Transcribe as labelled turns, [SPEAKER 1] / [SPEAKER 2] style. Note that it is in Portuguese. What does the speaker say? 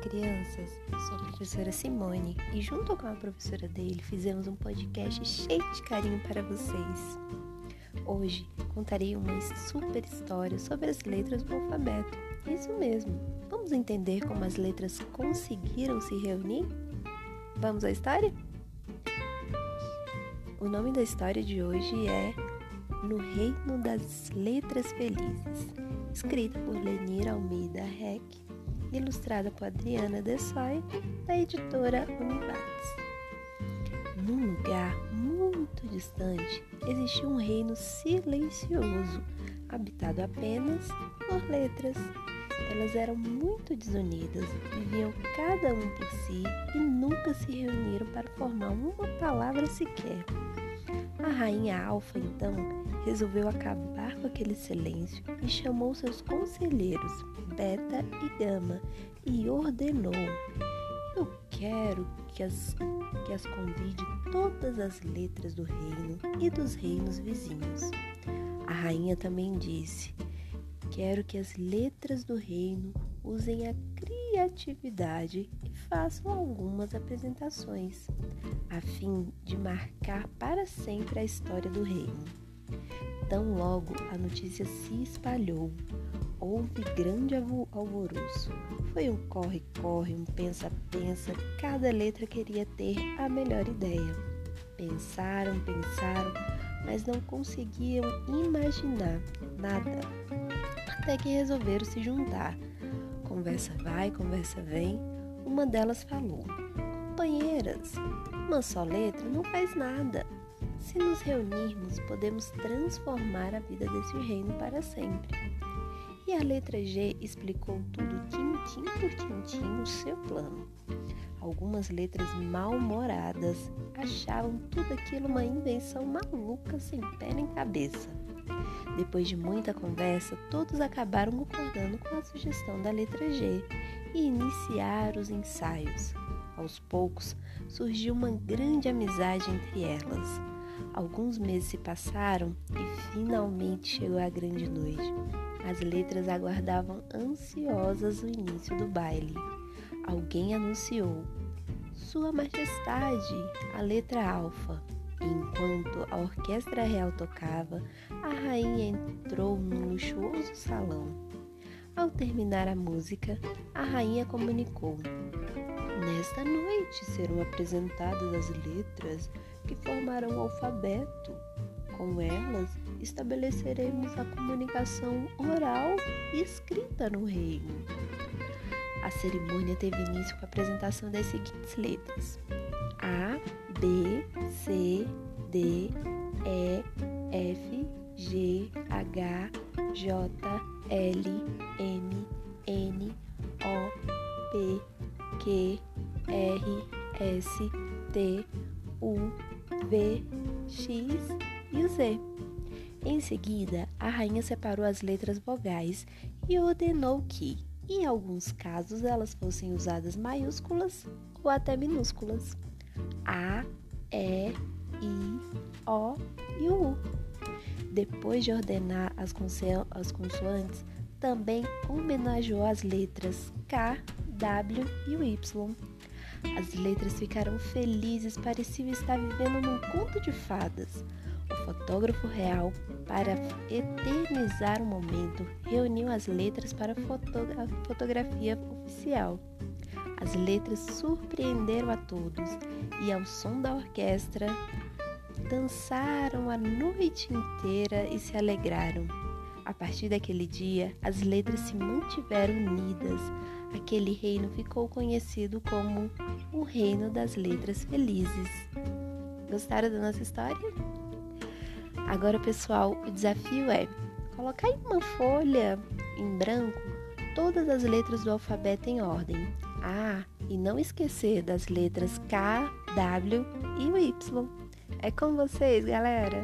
[SPEAKER 1] crianças! Eu sou a professora Simone e, junto com a professora dele, fizemos um podcast cheio de carinho para vocês. Hoje contarei uma super história sobre as letras do alfabeto. Isso mesmo! Vamos entender como as letras conseguiram se reunir? Vamos à história? O nome da história de hoje é No Reino das Letras Felizes, escrita por Lenir Almeida Reck ilustrada por Adriana Dessai, da editora Univates. Num lugar muito distante existia um reino silencioso, habitado apenas por letras. Elas eram muito desunidas, viviam cada um por si e nunca se reuniram para formar uma palavra sequer. A rainha Alfa, então, resolveu acabar com aquele silêncio e chamou seus conselheiros, Beta e Gama, e ordenou: Eu quero que as, que as convide todas as letras do reino e dos reinos vizinhos. A rainha também disse: Quero que as letras do reino usem a criatividade e façam algumas apresentações, a fim de marcar para sempre a história do reino. Tão logo a notícia se espalhou, houve grande alvoroço. Foi um corre-corre, um pensa-pensa, cada letra queria ter a melhor ideia. Pensaram, pensaram, mas não conseguiam imaginar nada. Até que resolveram se juntar. Conversa vai, conversa vem. Uma delas falou: Companheiras, uma só letra não faz nada. Se nos reunirmos, podemos transformar a vida desse reino para sempre. E a letra G explicou tudo, tintim por tintim, o seu plano. Algumas letras mal-humoradas achavam tudo aquilo uma invenção maluca, sem pé nem cabeça. Depois de muita conversa, todos acabaram concordando com a sugestão da letra G e iniciaram os ensaios. Aos poucos, surgiu uma grande amizade entre elas. Alguns meses se passaram e finalmente chegou a grande noite. As letras aguardavam ansiosas o início do baile. Alguém anunciou: Sua Majestade, a letra alfa. enquanto a orquestra real tocava, a rainha entrou num luxuoso salão. Ao terminar a música, a rainha comunicou: Nesta noite serão apresentadas as letras que formarão o alfabeto. Com elas, estabeleceremos a comunicação oral e escrita no reino. A cerimônia teve início com a apresentação das seguintes letras: A, B, C, D, E, F, G, H, J, L, M, S, T, U, V, X e o Z. Em seguida, a rainha separou as letras vogais e ordenou que, em alguns casos, elas fossem usadas maiúsculas ou até minúsculas. A, E, I, O e o U. Depois de ordenar as, consoantes, também homenageou as letras K, W e o Y. As letras ficaram felizes, pareciam estar vivendo num conto de fadas. O fotógrafo real, para eternizar o momento, reuniu as letras para a fotografia oficial. As letras surpreenderam a todos e, ao som da orquestra, dançaram a noite inteira e se alegraram. A partir daquele dia, as letras se mantiveram unidas. Aquele reino ficou conhecido como o Reino das Letras Felizes. Gostaram da nossa história? Agora, pessoal, o desafio é colocar em uma folha em branco todas as letras do alfabeto em ordem. Ah, e não esquecer das letras K, W e Y. É com vocês, galera!